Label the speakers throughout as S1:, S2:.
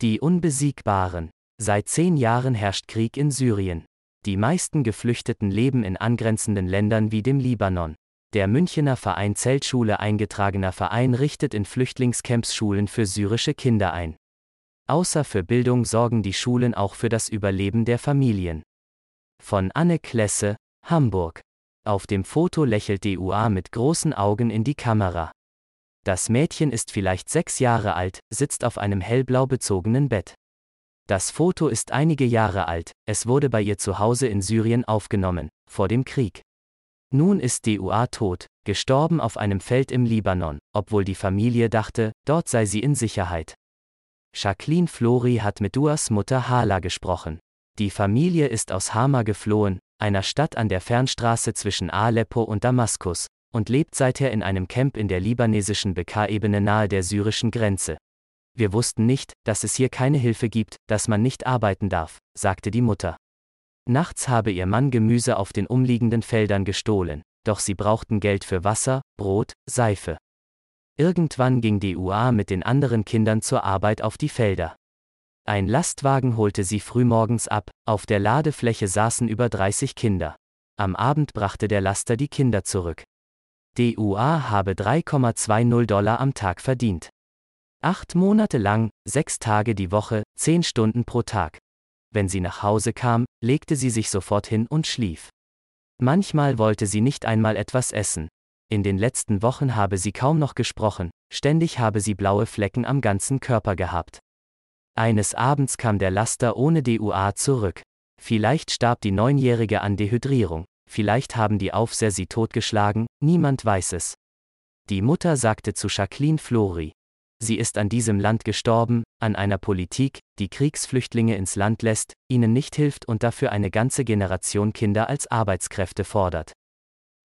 S1: Die Unbesiegbaren. Seit zehn Jahren herrscht Krieg in Syrien. Die meisten Geflüchteten leben in angrenzenden Ländern wie dem Libanon. Der Münchener Verein Zeltschule eingetragener Verein richtet in Flüchtlingscamps Schulen für syrische Kinder ein. Außer für Bildung sorgen die Schulen auch für das Überleben der Familien. Von Anne Klesse, Hamburg. Auf dem Foto lächelt DUA mit großen Augen in die Kamera. Das Mädchen ist vielleicht sechs Jahre alt, sitzt auf einem hellblau bezogenen Bett. Das Foto ist einige Jahre alt, es wurde bei ihr zu Hause in Syrien aufgenommen, vor dem Krieg. Nun ist DUA tot, gestorben auf einem Feld im Libanon, obwohl die Familie dachte, dort sei sie in Sicherheit. Jacqueline Flori hat mit Duas Mutter Hala gesprochen. Die Familie ist aus Hama geflohen, einer Stadt an der Fernstraße zwischen Aleppo und Damaskus, und lebt seither in einem Camp in der libanesischen Bekaa-Ebene nahe der syrischen Grenze. Wir wussten nicht, dass es hier keine Hilfe gibt, dass man nicht arbeiten darf, sagte die Mutter. Nachts habe ihr Mann Gemüse auf den umliegenden Feldern gestohlen, doch sie brauchten Geld für Wasser, Brot, Seife. Irgendwann ging die UA mit den anderen Kindern zur Arbeit auf die Felder. Ein Lastwagen holte sie frühmorgens ab, auf der Ladefläche saßen über 30 Kinder. Am Abend brachte der Laster die Kinder zurück. DUA habe 3,20 Dollar am Tag verdient. Acht Monate lang, sechs Tage die Woche, zehn Stunden pro Tag. Wenn sie nach Hause kam, legte sie sich sofort hin und schlief. Manchmal wollte sie nicht einmal etwas essen. In den letzten Wochen habe sie kaum noch gesprochen, ständig habe sie blaue Flecken am ganzen Körper gehabt. Eines Abends kam der Laster ohne DUA zurück. Vielleicht starb die Neunjährige an Dehydrierung, vielleicht haben die Aufseher sie totgeschlagen, niemand weiß es. Die Mutter sagte zu Jacqueline Flori. Sie ist an diesem Land gestorben, an einer Politik, die Kriegsflüchtlinge ins Land lässt, ihnen nicht hilft und dafür eine ganze Generation Kinder als Arbeitskräfte fordert.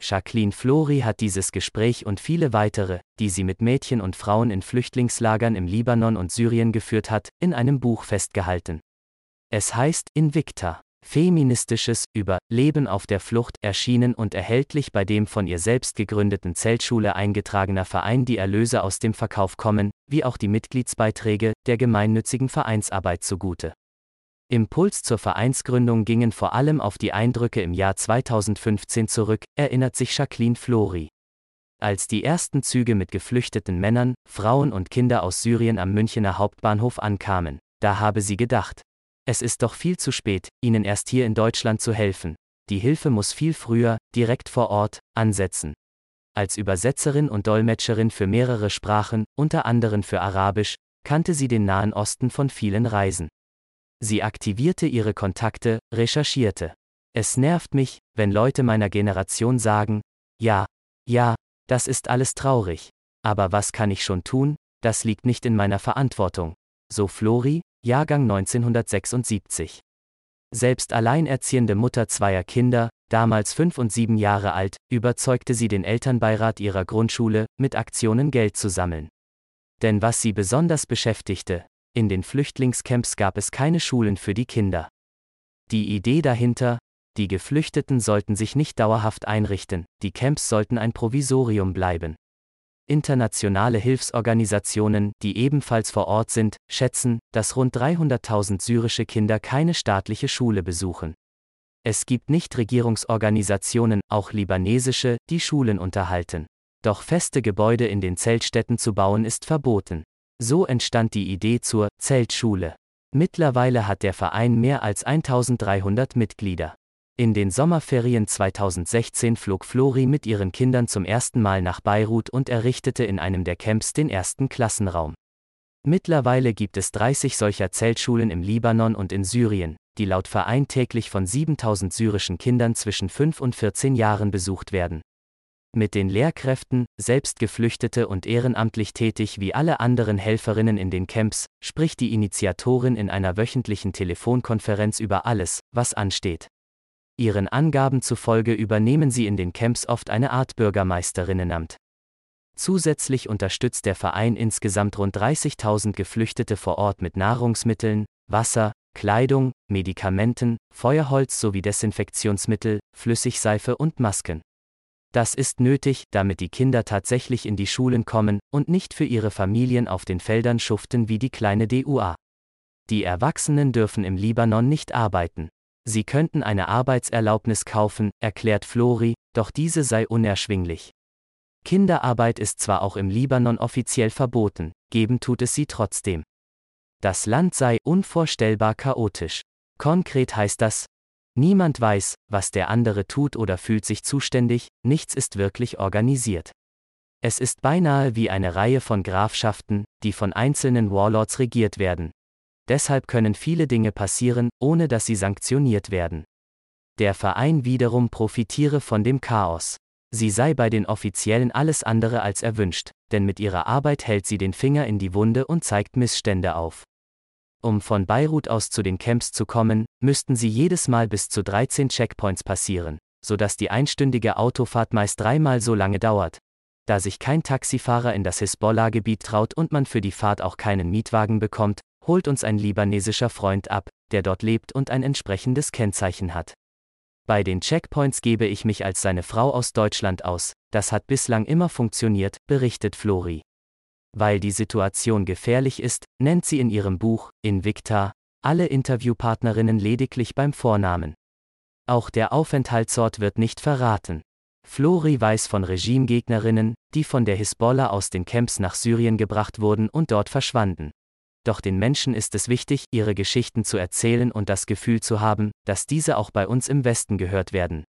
S1: Jacqueline Flori hat dieses Gespräch und viele weitere, die sie mit Mädchen und Frauen in Flüchtlingslagern im Libanon und Syrien geführt hat, in einem Buch festgehalten. Es heißt Invicta. Feministisches über Leben auf der Flucht erschienen und erhältlich bei dem von ihr selbst gegründeten Zeltschule eingetragener Verein die Erlöse aus dem Verkauf kommen, wie auch die Mitgliedsbeiträge der gemeinnützigen Vereinsarbeit zugute. Impuls zur Vereinsgründung gingen vor allem auf die Eindrücke im Jahr 2015 zurück, erinnert sich Jacqueline Flori. Als die ersten Züge mit geflüchteten Männern, Frauen und Kinder aus Syrien am Münchener Hauptbahnhof ankamen, da habe sie gedacht, es ist doch viel zu spät, Ihnen erst hier in Deutschland zu helfen. Die Hilfe muss viel früher, direkt vor Ort, ansetzen. Als Übersetzerin und Dolmetscherin für mehrere Sprachen, unter anderem für Arabisch, kannte sie den Nahen Osten von vielen Reisen. Sie aktivierte ihre Kontakte, recherchierte. Es nervt mich, wenn Leute meiner Generation sagen, ja, ja, das ist alles traurig. Aber was kann ich schon tun? Das liegt nicht in meiner Verantwortung. So Flori, Jahrgang 1976. Selbst alleinerziehende Mutter zweier Kinder, damals fünf und sieben Jahre alt, überzeugte sie den Elternbeirat ihrer Grundschule, mit Aktionen Geld zu sammeln. Denn was sie besonders beschäftigte, in den Flüchtlingscamps gab es keine Schulen für die Kinder. Die Idee dahinter, die Geflüchteten sollten sich nicht dauerhaft einrichten, die Camps sollten ein Provisorium bleiben. Internationale Hilfsorganisationen, die ebenfalls vor Ort sind, schätzen, dass rund 300.000 syrische Kinder keine staatliche Schule besuchen. Es gibt Nichtregierungsorganisationen, auch libanesische, die Schulen unterhalten. Doch feste Gebäude in den Zeltstädten zu bauen ist verboten. So entstand die Idee zur Zeltschule. Mittlerweile hat der Verein mehr als 1300 Mitglieder. In den Sommerferien 2016 flog Flori mit ihren Kindern zum ersten Mal nach Beirut und errichtete in einem der Camps den ersten Klassenraum. Mittlerweile gibt es 30 solcher Zeltschulen im Libanon und in Syrien, die laut Verein täglich von 7000 syrischen Kindern zwischen 5 und 14 Jahren besucht werden. Mit den Lehrkräften, selbst Geflüchtete und ehrenamtlich tätig wie alle anderen Helferinnen in den Camps, spricht die Initiatorin in einer wöchentlichen Telefonkonferenz über alles, was ansteht. Ihren Angaben zufolge übernehmen sie in den Camps oft eine Art Bürgermeisterinnenamt. Zusätzlich unterstützt der Verein insgesamt rund 30.000 Geflüchtete vor Ort mit Nahrungsmitteln, Wasser, Kleidung, Medikamenten, Feuerholz sowie Desinfektionsmittel, Flüssigseife und Masken. Das ist nötig, damit die Kinder tatsächlich in die Schulen kommen und nicht für ihre Familien auf den Feldern schuften wie die kleine DUA. Die Erwachsenen dürfen im Libanon nicht arbeiten. Sie könnten eine Arbeitserlaubnis kaufen, erklärt Flori, doch diese sei unerschwinglich. Kinderarbeit ist zwar auch im Libanon offiziell verboten, geben tut es sie trotzdem. Das Land sei unvorstellbar chaotisch. Konkret heißt das, niemand weiß, was der andere tut oder fühlt sich zuständig, nichts ist wirklich organisiert. Es ist beinahe wie eine Reihe von Grafschaften, die von einzelnen Warlords regiert werden. Deshalb können viele Dinge passieren, ohne dass sie sanktioniert werden. Der Verein wiederum profitiere von dem Chaos. Sie sei bei den Offiziellen alles andere als erwünscht, denn mit ihrer Arbeit hält sie den Finger in die Wunde und zeigt Missstände auf. Um von Beirut aus zu den Camps zu kommen, müssten sie jedes Mal bis zu 13 Checkpoints passieren, sodass die einstündige Autofahrt meist dreimal so lange dauert, da sich kein Taxifahrer in das Hisbollah-Gebiet traut und man für die Fahrt auch keinen Mietwagen bekommt, holt uns ein libanesischer Freund ab, der dort lebt und ein entsprechendes Kennzeichen hat. Bei den Checkpoints gebe ich mich als seine Frau aus Deutschland aus, das hat bislang immer funktioniert, berichtet Flori. Weil die Situation gefährlich ist, nennt sie in ihrem Buch, Invicta, alle Interviewpartnerinnen lediglich beim Vornamen. Auch der Aufenthaltsort wird nicht verraten. Flori weiß von Regimegegnerinnen, die von der Hisbollah aus den Camps nach Syrien gebracht wurden und dort verschwanden. Doch den Menschen ist es wichtig, ihre Geschichten zu erzählen und das Gefühl zu haben, dass diese auch bei uns im Westen gehört werden.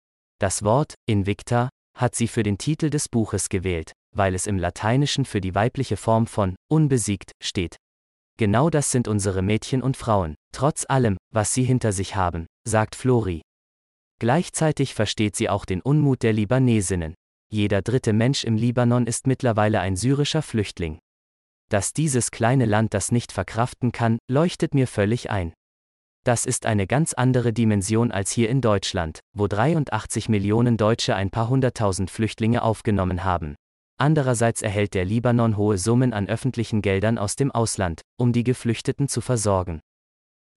S1: Das Wort, Invicta, hat sie für den Titel des Buches gewählt, weil es im Lateinischen für die weibliche Form von unbesiegt steht. Genau das sind unsere Mädchen und Frauen, trotz allem, was sie hinter sich haben, sagt Flori. Gleichzeitig versteht sie auch den Unmut der Libanesinnen. Jeder dritte Mensch im Libanon ist mittlerweile ein syrischer Flüchtling. Dass dieses kleine Land das nicht verkraften kann, leuchtet mir völlig ein. Das ist eine ganz andere Dimension als hier in Deutschland, wo 83 Millionen Deutsche ein paar hunderttausend Flüchtlinge aufgenommen haben. Andererseits erhält der Libanon hohe Summen an öffentlichen Geldern aus dem Ausland, um die Geflüchteten zu versorgen.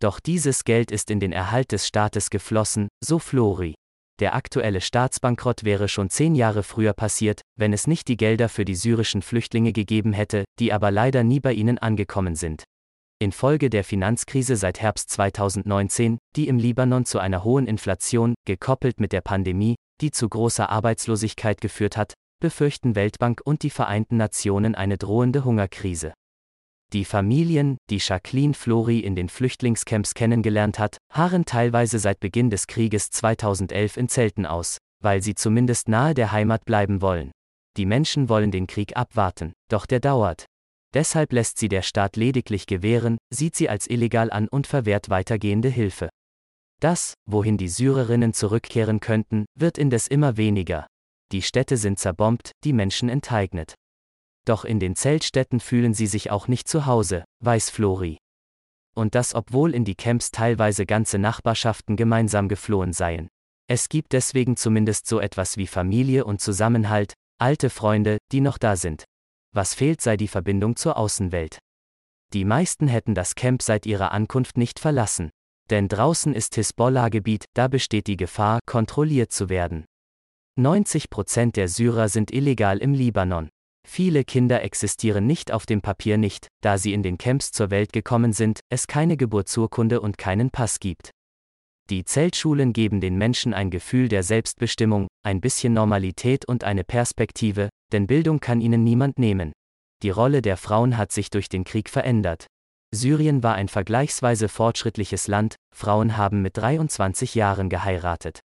S1: Doch dieses Geld ist in den Erhalt des Staates geflossen, so Flori. Der aktuelle Staatsbankrott wäre schon zehn Jahre früher passiert, wenn es nicht die Gelder für die syrischen Flüchtlinge gegeben hätte, die aber leider nie bei ihnen angekommen sind. Infolge der Finanzkrise seit Herbst 2019, die im Libanon zu einer hohen Inflation, gekoppelt mit der Pandemie, die zu großer Arbeitslosigkeit geführt hat, befürchten Weltbank und die Vereinten Nationen eine drohende Hungerkrise. Die Familien, die Jacqueline Flori in den Flüchtlingscamps kennengelernt hat, harren teilweise seit Beginn des Krieges 2011 in Zelten aus, weil sie zumindest nahe der Heimat bleiben wollen. Die Menschen wollen den Krieg abwarten, doch der dauert. Deshalb lässt sie der Staat lediglich gewähren, sieht sie als illegal an und verwehrt weitergehende Hilfe. Das, wohin die Syrerinnen zurückkehren könnten, wird indes immer weniger. Die Städte sind zerbombt, die Menschen enteignet. Doch in den Zeltstätten fühlen sie sich auch nicht zu Hause, weiß Flori. Und das obwohl in die Camps teilweise ganze Nachbarschaften gemeinsam geflohen seien. Es gibt deswegen zumindest so etwas wie Familie und Zusammenhalt, alte Freunde, die noch da sind. Was fehlt sei die Verbindung zur Außenwelt. Die meisten hätten das Camp seit ihrer Ankunft nicht verlassen. Denn draußen ist Hisbollah-Gebiet, da besteht die Gefahr, kontrolliert zu werden. 90 Prozent der Syrer sind illegal im Libanon. Viele Kinder existieren nicht auf dem Papier nicht, da sie in den Camps zur Welt gekommen sind, es keine Geburtsurkunde und keinen Pass gibt. Die Zeltschulen geben den Menschen ein Gefühl der Selbstbestimmung, ein bisschen Normalität und eine Perspektive, denn Bildung kann ihnen niemand nehmen. Die Rolle der Frauen hat sich durch den Krieg verändert. Syrien war ein vergleichsweise fortschrittliches Land, Frauen haben mit 23 Jahren geheiratet.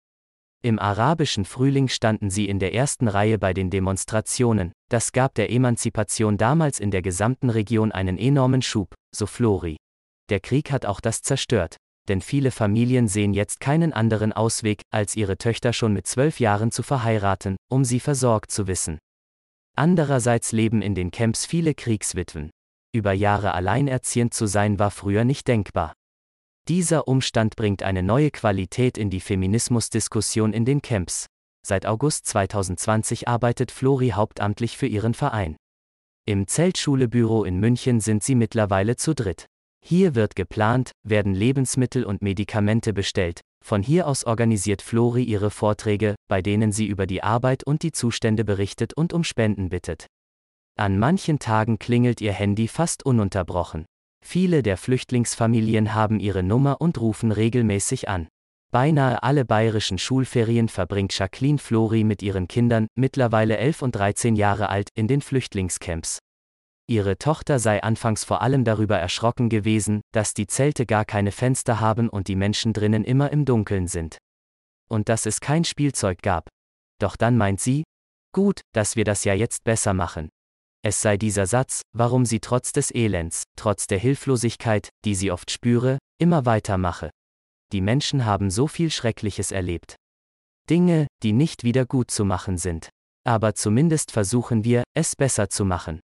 S1: Im arabischen Frühling standen sie in der ersten Reihe bei den Demonstrationen, das gab der Emanzipation damals in der gesamten Region einen enormen Schub, so Flori. Der Krieg hat auch das zerstört, denn viele Familien sehen jetzt keinen anderen Ausweg, als ihre Töchter schon mit zwölf Jahren zu verheiraten, um sie versorgt zu wissen. Andererseits leben in den Camps viele Kriegswitwen. Über Jahre alleinerziehend zu sein war früher nicht denkbar. Dieser Umstand bringt eine neue Qualität in die Feminismusdiskussion in den Camps. Seit August 2020 arbeitet Flori hauptamtlich für ihren Verein. Im Zeltschulebüro in München sind sie mittlerweile zu dritt. Hier wird geplant, werden Lebensmittel und Medikamente bestellt. Von hier aus organisiert Flori ihre Vorträge, bei denen sie über die Arbeit und die Zustände berichtet und um Spenden bittet. An manchen Tagen klingelt ihr Handy fast ununterbrochen. Viele der Flüchtlingsfamilien haben ihre Nummer und rufen regelmäßig an. Beinahe alle bayerischen Schulferien verbringt Jacqueline Flori mit ihren Kindern, mittlerweile 11 und 13 Jahre alt, in den Flüchtlingscamps. Ihre Tochter sei anfangs vor allem darüber erschrocken gewesen, dass die Zelte gar keine Fenster haben und die Menschen drinnen immer im Dunkeln sind. Und dass es kein Spielzeug gab. Doch dann meint sie, gut, dass wir das ja jetzt besser machen. Es sei dieser Satz, warum sie trotz des Elends, trotz der Hilflosigkeit, die sie oft spüre, immer weitermache. Die Menschen haben so viel Schreckliches erlebt. Dinge, die nicht wieder gut zu machen sind. Aber zumindest versuchen wir, es besser zu machen.